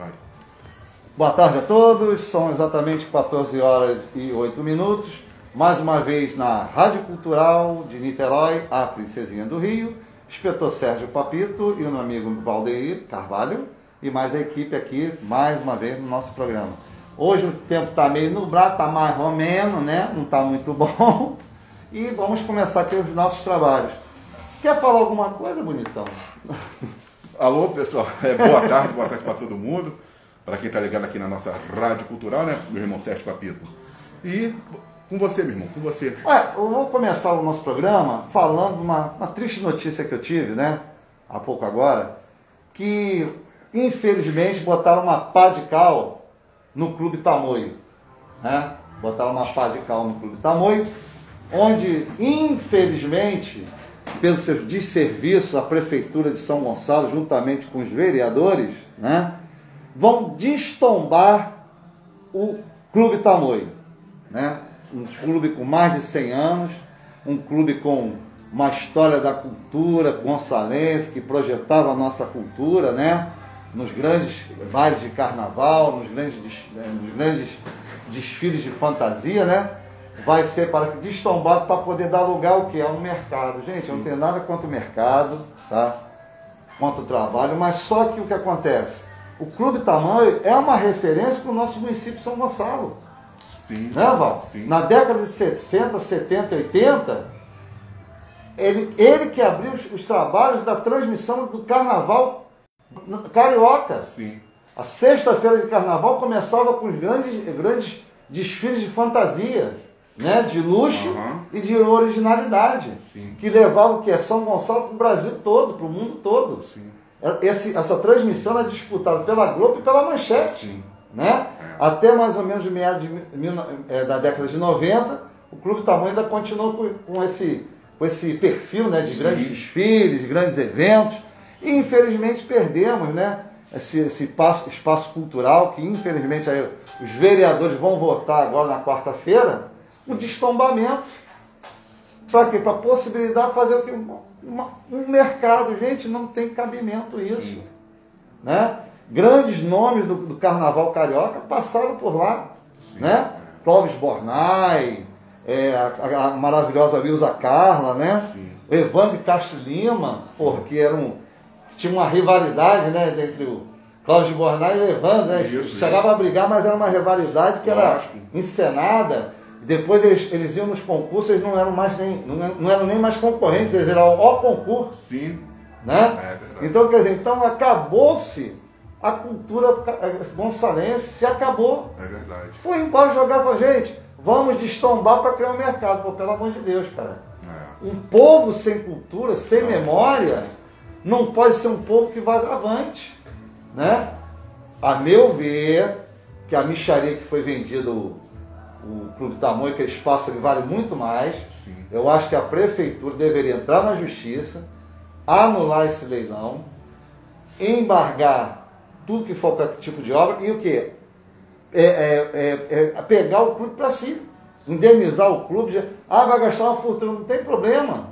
Vai. Boa tarde a todos, são exatamente 14 horas e 8 minutos. Mais uma vez na Rádio Cultural de Niterói, a Princesinha do Rio, inspetor Sérgio Papito e o meu amigo Valdeir Carvalho e mais a equipe aqui, mais uma vez no nosso programa. Hoje o tempo está meio nublado, está mais ou menos, né? Não está muito bom. E vamos começar aqui os nossos trabalhos. Quer falar alguma coisa, bonitão? Alô, pessoal. É, boa tarde, boa tarde para todo mundo. Para quem está ligado aqui na nossa Rádio Cultural, né? Meu irmão Sérgio Papito. E com você, meu irmão, com você. Olha, eu vou começar o nosso programa falando uma, uma triste notícia que eu tive, né? Há pouco agora, que infelizmente botaram uma pá de cal no Clube Tamoio. Né? Botaram uma pá de cal no Clube Tamoio, onde, infelizmente, pelo seu desserviço, a Prefeitura de São Gonçalo, juntamente com os vereadores, né, vão destombar o Clube Tamoio. Né? Um clube com mais de 100 anos, um clube com uma história da cultura gonçalense, que projetava a nossa cultura, né? nos grandes bailes de carnaval, nos grandes, nos grandes desfiles de fantasia, né? Vai ser para destombado para poder dar lugar ao que? Ao mercado. Gente, Sim. eu não tenho nada contra o mercado, tá? Contra o trabalho, mas só que o que acontece? O Clube Tamanho é uma referência para o nosso município de São Gonçalo. Sim. Né, Val? Sim. Na década de 60, 70, 80, ele, ele que abriu os, os trabalhos da transmissão do carnaval carioca. Sim. A sexta-feira de carnaval começava com os grandes, grandes desfiles de fantasia né, de luxo uhum. e de originalidade, Sim. que levava o que é São Gonçalo para o Brasil todo, para o mundo todo. Sim. Esse, essa transmissão é disputada pela Globo e pela Manchete. Sim. Né? É. Até mais ou menos meados de, mil, é, da década de 90, o Clube Tamanho ainda continuou com, com, esse, com esse perfil né, de Sim. grandes desfiles, de grandes eventos. E infelizmente perdemos né, esse, esse espaço, espaço cultural que infelizmente aí, os vereadores vão votar agora na quarta-feira o destombamento. Para quê? Para possibilitar fazer o que? Uma, um mercado. Gente, não tem cabimento isso. Sim. Né? Grandes nomes do, do, carnaval carioca passaram por lá. Sim. Né? Clóvis Bornai, é, a, a, maravilhosa Wilza Carla, né? Sim. O Evandro de Castro Lima, porque era um, tinha uma rivalidade né, entre o Cláudio Bornai e o Evandro, né? Isso, Chegava isso. a brigar, mas era uma rivalidade que era encenada. Depois eles, eles iam nos concursos, eles não eram mais nem, não, não eram nem mais concorrentes, eles eram o concurso. Sim. Né? É então, quer dizer, então acabou-se a cultura gonçalense, se acabou. É verdade. Foi embora jogar para gente, vamos destombar para criar um mercado. Pô, pelo amor de Deus, cara. É. Um povo sem cultura, sem memória, não pode ser um povo que vai avante. Né? A meu ver, que a micharia que foi vendida, o, Clube Tamanho, que espaço ele vale muito mais. Sim. Eu acho que a prefeitura deveria entrar na justiça, anular esse leilão, embargar tudo que for qualquer tipo de obra e o que? É, é, é, é pegar o clube para si, indenizar o clube. De, ah, vai gastar uma fortuna, não tem problema.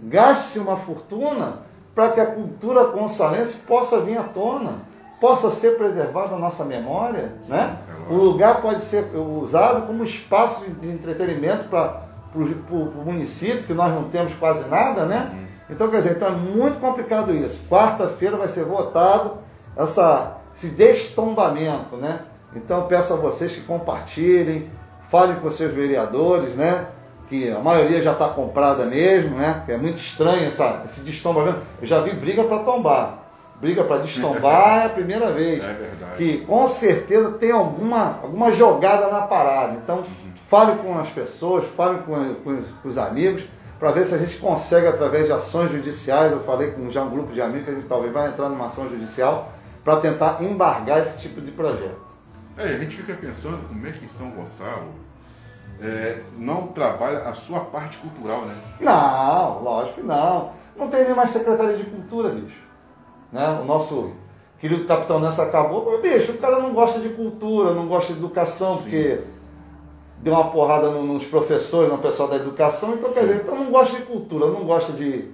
Gaste-se uma fortuna para que a cultura gonçalense possa vir à tona, possa ser preservada na nossa memória. Né? É O lugar pode ser usado como espaço de entretenimento para o município, que nós não temos quase nada, né? Uhum. Então, quer dizer, então é muito complicado isso. Quarta-feira vai ser votado essa, esse destombamento, né? Então, eu peço a vocês que compartilhem, falem com seus vereadores, né? Que a maioria já está comprada mesmo, né? É muito estranho essa, esse destombamento. Eu já vi briga para tombar. Briga para destombar é a primeira vez. É verdade. Que com certeza tem alguma, alguma jogada na parada. Então, fale com as pessoas, fale com, com, com os amigos, para ver se a gente consegue, através de ações judiciais, eu falei com já um grupo de amigos que a gente talvez vai entrar numa ação judicial, para tentar embargar esse tipo de projeto. É, a gente fica pensando como é que São Gonçalo é, não trabalha a sua parte cultural, né? Não, lógico que não. Não tem nem mais Secretaria de Cultura, bicho. Né? O nosso querido capitão Nessa acabou, bicho, o cara não gosta de cultura, não gosta de educação, Sim. porque deu uma porrada no- nos professores, no pessoal da educação, então quer dizer, então não gosta de cultura, não gosta de,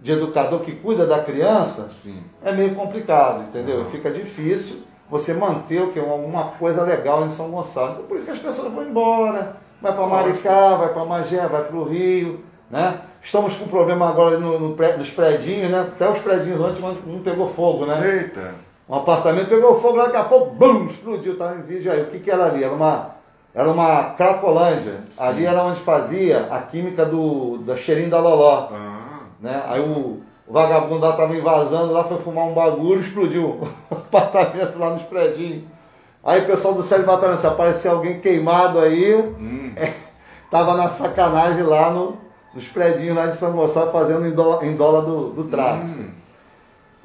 de educador que cuida da criança, Sim. é meio complicado, entendeu? Fica difícil você manter o que alguma coisa legal em São Gonçalo. Então, por isso que as pessoas vão embora, vai para Maricá, vai para Magé, vai para o Rio, né? Estamos com problema agora no, no pré, nos predinhos, né? Até os predinhos antes um pegou fogo, né? Eita. Um apartamento pegou fogo, daqui a pouco, bum, explodiu, tá em vídeo aí. O que, que era ali? Era uma, era uma Cracolândia. Sim. Ali era onde fazia a química do, da cheirinho da Loló. Ah. Né? Aí o, o vagabundo lá estava invasando, lá foi fumar um bagulho explodiu o apartamento lá nos predinhos. Aí o pessoal do Célio Batalhão, se aparecer alguém queimado aí, Hum. é, tava na sacanagem lá no, nos predinhos lá de São Gonçalo fazendo em dólar, em dólar do, do tráfico. Hum.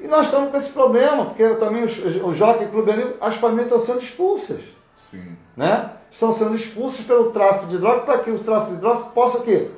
E nós estamos com esse problema, porque também os- o Jockey Clube ali, as famílias estão sendo expulsas. Sim. Né? Estão sendo expulsas pelo tráfico de drogas para que o tráfico de drogas possa quê?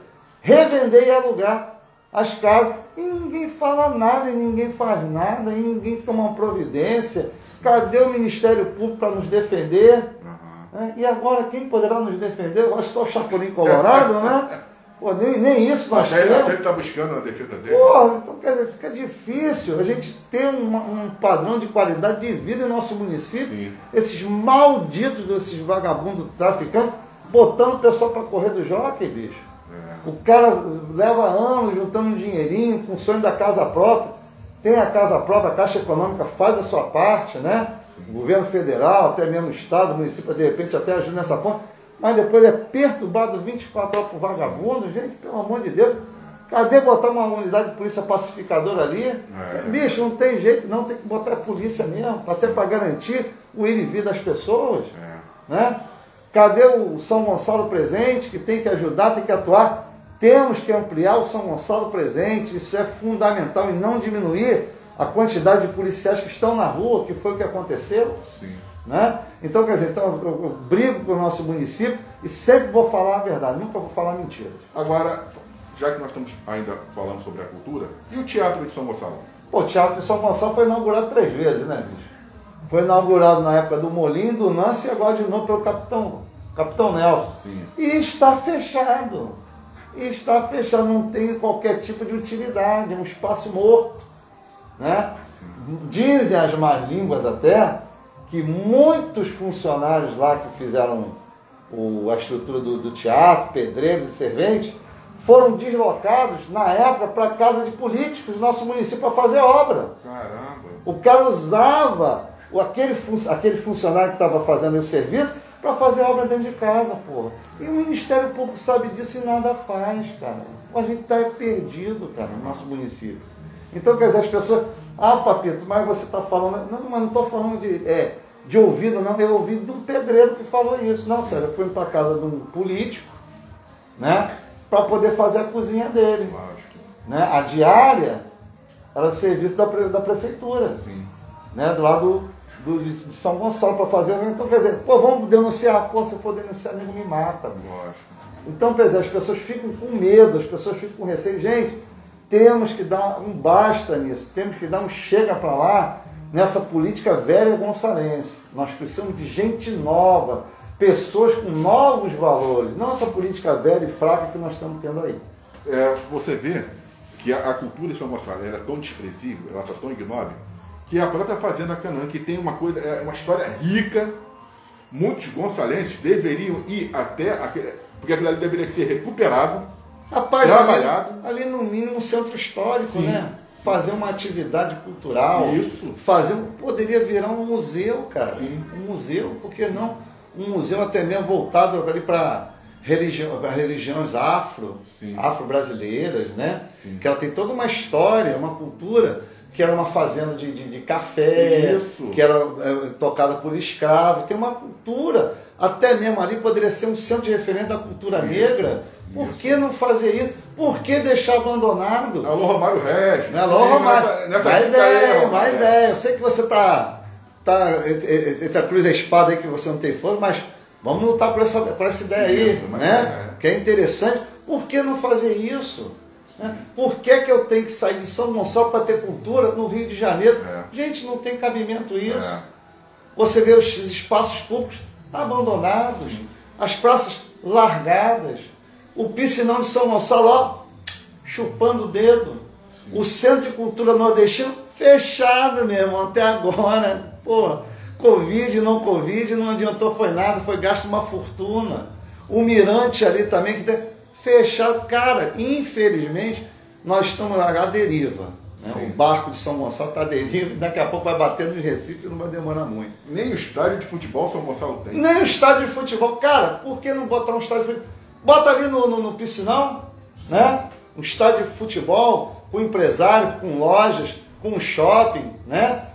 revender e alugar as casas. E ninguém fala nada, e ninguém faz nada, e ninguém toma uma providência. Cadê o Ministério Público para nos defender? Aham. né? E agora quem poderá nos defender? Eu acho que só o Chapolin Colorado, né? Pô, nem, nem isso nós Até, temos. até ele está buscando a defesa dele. Porra, então quer dizer, fica difícil a gente ter um, um padrão de qualidade de vida em nosso município. Sim. Esses malditos desses vagabundos traficantes botando o pessoal para correr do jockey, bicho. É. O cara leva anos juntando um dinheirinho com o sonho da casa própria. Tem a casa própria, a Caixa Econômica faz a sua parte, né? O governo federal, até mesmo o Estado, o município, de repente até ajuda nessa ponta. Mas depois é perturbado 24 horas por vagabundo, gente, pelo amor de Deus. Cadê botar uma unidade de polícia pacificadora ali? É. Bicho, não tem jeito não, tem que botar a polícia mesmo, até para garantir o ir e vir das pessoas. É. Né? Cadê o São Gonçalo presente, que tem que ajudar, tem que atuar? Temos que ampliar o São Gonçalo presente, isso é fundamental e não diminuir a quantidade de policiais que estão na rua, que foi o que aconteceu. Sim. Né? Então, quer dizer, então, eu, eu brigo com o nosso município e sempre vou falar a verdade, nunca vou falar mentiras. Agora, já que nós estamos ainda falando sobre a cultura, e o teatro de São Gonçalo? Pô, o Teatro de São Gonçalo foi inaugurado três vezes, né, bicho? Foi inaugurado na época do Molinho, do Nance e agora de novo pelo Capitão, Capitão Nelson. Sim. E está fechado. E está fechado, não tem qualquer tipo de utilidade, é um espaço morto. Né? Dizem as más línguas até que muitos funcionários lá que fizeram o- a estrutura do, do teatro, pedreiros e serventes, foram deslocados na época para a casa de políticos do nosso município para fazer obra. Caramba. O cara usava aquele, aquele funcionário que estava fazendo o serviço para fazer obra dentro de casa, porra. E o Ministério Público sabe disso e nada faz, cara. A gente está perdido, cara, no nosso município. Então, quer dizer, as pessoas. Ah, Papito, mas você está falando. Não, mas não estou falando de, é, de ouvido, não. Eu ouvi de um pedreiro que falou isso. Não, sério, eu fui para casa de um político, né? Para poder fazer a cozinha dele. Lógico. Né? A diária era serviço da, da prefeitura Sim. né, do lado do, de, São Gonçalo para fazer. Então, quer dizer, pô, vamos denunciar. Pô, se eu for denunciar, nego me mata. Lógico. Então, quer dizer, as pessoas ficam com medo, as pessoas ficam com receio. Gente, temos que dar um basta nisso, temos que dar um chega para lá nessa política velha gonçalense. Nós precisamos de gente nova, pessoas com novos valores, não essa política velha e fraca que nós estamos tendo aí. É, você vê que a, a cultura de São Gonçalo ela é tão desprezível, ela está tão ignóbil, que a própria Fazenda Canaã, que tem uma coisa, é uma história rica, muitos gonçalenses deveriam ir até aquele. Porque aquilo ali deveria ser recuperado. Rapaz, Trabalhado. ali, ali no mínimo um centro histórico, Sim. né? Fazer uma atividade cultural. Isso. Fazer poderia virar um museu, cara. Sim. Um museu, por que não? Um museu até mesmo voltado ali para religião, religiões afro, Sim. afro-brasileiras, né? Sim. Que ela tem toda uma história, uma cultura, que era uma fazenda de, de, de café, Isso. que era é, tocada por escravos, tem uma cultura. Até mesmo ali poderia ser um centro de referência da cultura Isso. negra. Por Isso. que não fazer isso? Por que deixar abandonado? Alô, Romário Regis. Né, Alô, Romário? Nessa, nessa aí, ideia, má Romário. ideia. Eu sei que você tá, tá entre a cruz e a espada aí que você não tem força, mas vamos lutar por essa, por essa ideia aí, Isso, mas né? é. Que é interessante. Por que não fazer isso? Né? Por que, que eu tenho que sair de São Gonçalo para ter cultura no Rio de Janeiro? É. Gente, não tem cabimento isso. É. Você vê os espaços públicos abandonados, as praças largadas, o piscinão de São Gonçalo, ó, chupando o dedo. O Centro de Cultura Nordestino fechado, meu irmão, até agora. Pô, Covid, não Covid, não adiantou, foi nada, foi gasto uma fortuna. O Mirante ali também, que tem, fechado. Cara, infelizmente, nós estamos à deriva. Né? O barco de São Gonçalo está à deriva, daqui a pouco vai bater no Recife e não vai demorar muito. Nem o estádio de futebol São Gonçalo tem. Nem o estádio de futebol. Cara, por que não botar um estádio de futebol? Bota ali no, no, no piscinão, né? Um estádio de futebol, com empresário, com lojas, com shopping, né?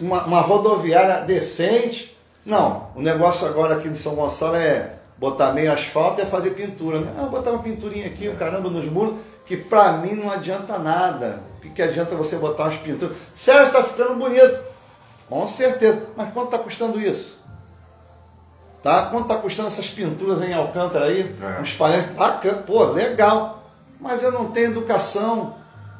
Uma, uma rodoviária decente. Não, o negócio agora aqui de São Gonçalo é botar meio asfalto e é fazer pintura. Né? Ah, botar uma pinturinha aqui, o caramba, nos muros, que pra mim não adianta nada. O que, que adianta você botar umas pinturas? Sérgio, está ficando bonito. Com certeza. Mas quanto está custando isso? Tá? Quanto está custando essas pinturas em Alcântara aí? É. Uns parentes. Bacana, pô, legal. Mas eu não tenho educação,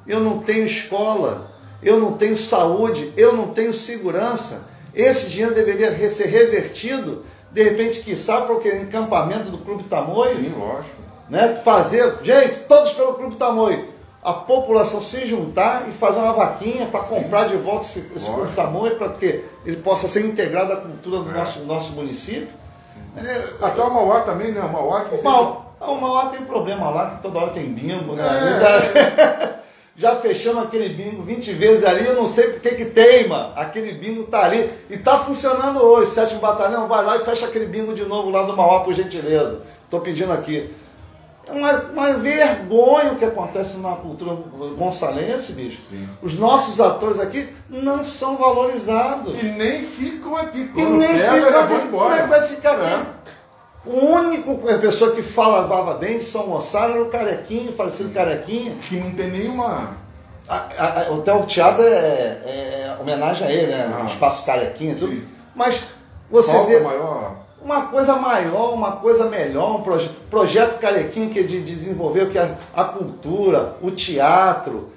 eu não tenho escola, eu não tenho saúde, eu não tenho segurança. Esse dinheiro deveria ser revertido, de repente, quiçá, para o encampamento do Clube Tamoio. Sim, lógico. Né? Fazer, gente, todos pelo Clube Tamoio. A população se juntar e fazer uma vaquinha para comprar de volta esse, esse Clube Tamoio, para que ele possa ser integrado à cultura do é. nosso, nosso município. É, Até o Mauá também, né? O Mauá que. O Mauá, o Mauá tem problema lá, que toda hora tem bingo, né? É. Já fechamos aquele bingo 20 vezes ali, eu não sei por que que teima. Aquele bingo tá ali e tá funcionando hoje. Sétimo Batalhão, vai lá e fecha aquele bingo de novo lá do Mauá, por gentileza. Tô pedindo aqui. É uma, uma vergonha o que acontece na cultura gonçalense, bicho. Sim. Os nossos atores aqui não são valorizados. E nem ficam aqui. Quando e nem ficam aqui. É vai ficar é. aqui? O único pessoa que falava bem de São Gonçalo era o Carequinho, falecido Carequinho. Que não tem nenhuma. A, a, a, o Teatro é, é, homenagem a ele, né? Ah, Espaço Carequinho, tudo. Mas você Falta vê. maior. Uma coisa maior, uma coisa melhor, um proje projeto Carequinho que é de, de desenvolver que a, a cultura, o teatro,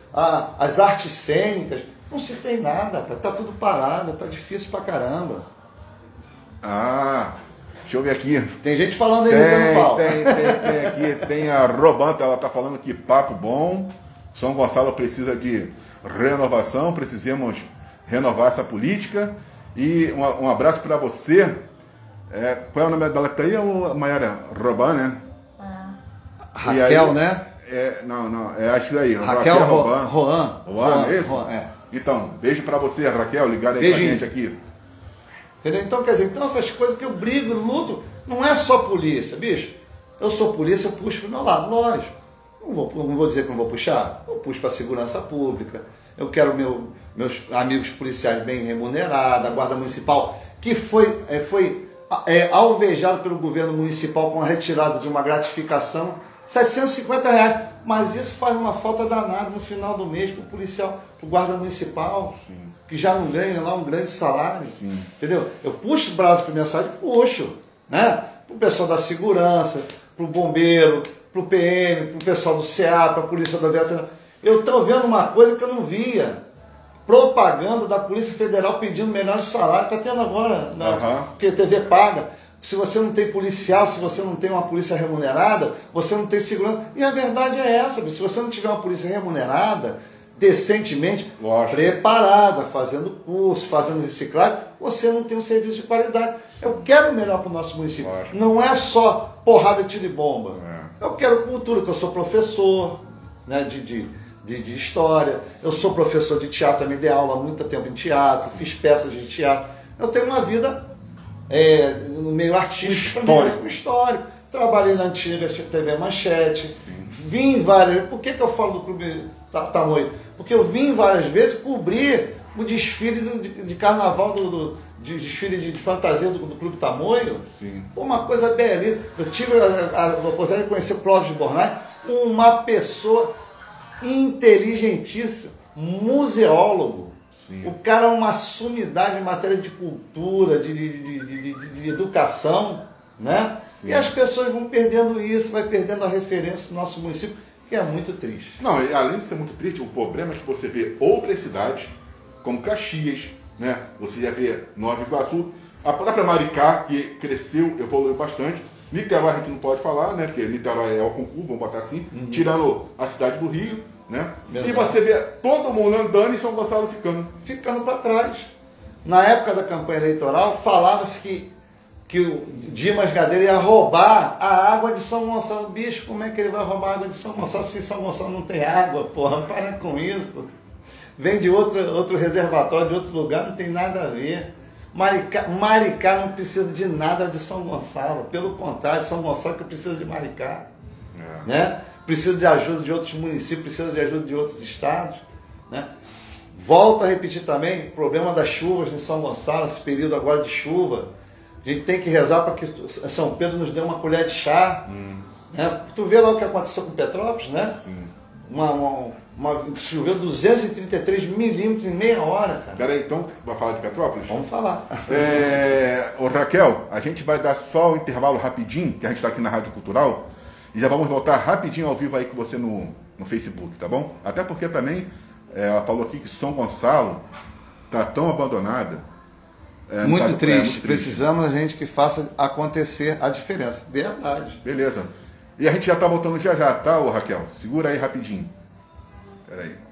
as artes cênicas. Não se tem nada, cara. Tá tudo parado, tá difícil pra caramba. Ah, Deixa eu ver aqui. Tem gente falando aí tem, pau. Tem, tem, tem aqui. Tem a Robanta, ela tá falando que papo bom. São Gonçalo precisa de renovação, precisamos renovar essa política. E um, um abraço para você. É, qual é o nome dela que tá aí? É o Maiara Roban, né? Ah. Raquel, aí, né? É, não, não, é acho aí. Raquel, Raquel Roban. Roan. Roan, é isso? é. Então, beijo para você, Raquel, ligada aí Beijinho. com a gente aqui. Entendeu? Então, quer dizer, então essas coisas que eu brigo, luto, não é só polícia, bicho. Eu sou polícia, eu puxo pro meu lado, lógico. Não vou, não vou dizer que não vou puxar, eu puxo para segurança pública. Eu quero meu, meus amigos policiais bem remunerados, a Guarda Municipal, que foi, é, foi é, alvejado pelo governo municipal com a retirada de uma gratificação, 750 reais. Mas isso faz uma falta danada no final do mês para o policial, para o guarda municipal. Sim que já não ganha lá um grande salário. Sim. Entendeu? Eu puxo o braço para minha saúde, puxo. Né? Para o pessoal da segurança, para o bombeiro, para o PM, para o pessoal do CA, para a Polícia Rodoviária Federal. Eu estou vendo uma coisa que eu não via. Propaganda da Polícia Federal pedindo melhores salários. Está tendo agora, né? uhum. porque a TV paga. Se você não tem policial, se você não tem uma polícia remunerada, você não tem segurança. E a verdade é essa, se você não tiver uma polícia remunerada, decentemente Lógico. preparada, fazendo curso, fazendo reciclagem, você não tem um serviço de qualidade. Eu quero o melhor para o nosso município. Lógico. Não é só porrada, tiro e bomba. É. Eu quero cultura, que eu sou professor né, de, de, de, de, história, eu sou professor de teatro, também dei aula há muito tempo em teatro, fiz peças de teatro. Eu tenho uma vida é, no meio artístico, histórico. histórico. Trabalhei na antiga TV Manchete, Sim. vim várias. Por que, que eu falo do Clube Tamoio? Porque eu vim várias vezes cobrir o desfile de, de carnaval, do, do de desfile de, de fantasia do, do, Clube Tamoio. Sim. Foi uma coisa belíssima. Eu tive a, a, a oportunidade de conhecer o Clóvis de Bornai, uma pessoa inteligentíssima, museólogo. Sim. O cara é uma sumidade em matéria de cultura, de, de, de educação, né? Sim. E as pessoas vão perdendo isso, vai perdendo a referência do nosso município que é muito triste. Não, além de ser muito triste, o problema é que você vê outras cidades, como Caxias, né? Você já vê Nova Iguaçu, a própria Maricá, que cresceu, evoluiu bastante. Niterói a gente não pode falar, né? Porque Niterói é o concurso, vamos botar assim, uhum. tirando a cidade do Rio, Né? Verdade. E você vê todo mundo andando e São Gonçalo ficando. ficando para trás. Na época da campanha eleitoral, falava-se que, que o Dimas Gadeira ia roubar a água de São Gonçalo. Bicho, como é que ele vai roubar a água de São Gonçalo se São Gonçalo não tem água? Porra, para com isso. Vem de outro, outro reservatório, de outro lugar, não tem nada a ver. Maricá, Maricá não precisa de nada de São Gonçalo. Pelo contrário, São Gonçalo que precisa de Maricá É. né? precisa de ajuda de outros municípios, precisa de ajuda de outros estados. Né? Volto a repetir também, o problema das chuvas em São Gonçalo, esse período agora de chuva. A gente tem que rezar para que São Pedro nos dê uma colher de chá. Né? Tu vê lá o que aconteceu com Petrópolis, né? Uma, uma, uma- choveu 233 milímetros em meia hora, cara. Peraí, então, vai falar de Petrópolis? Vamos falar. É, ô Raquel, a gente vai dar só o intervalo rapidinho, que a gente está aqui na Rádio Cultural, e já vamos voltar rapidinho ao vivo aí com você no, no Facebook, tá bom? Até porque também é, ela falou aqui que São Gonçalo tá tão abandonada. é, Muito tá- é, triste. muito Precisamos da gente que faça acontecer a diferença. Verdade. Beleza. E a gente já tá voltando já já, tá, ô Raquel? Segura aí rapidinho. Peraí.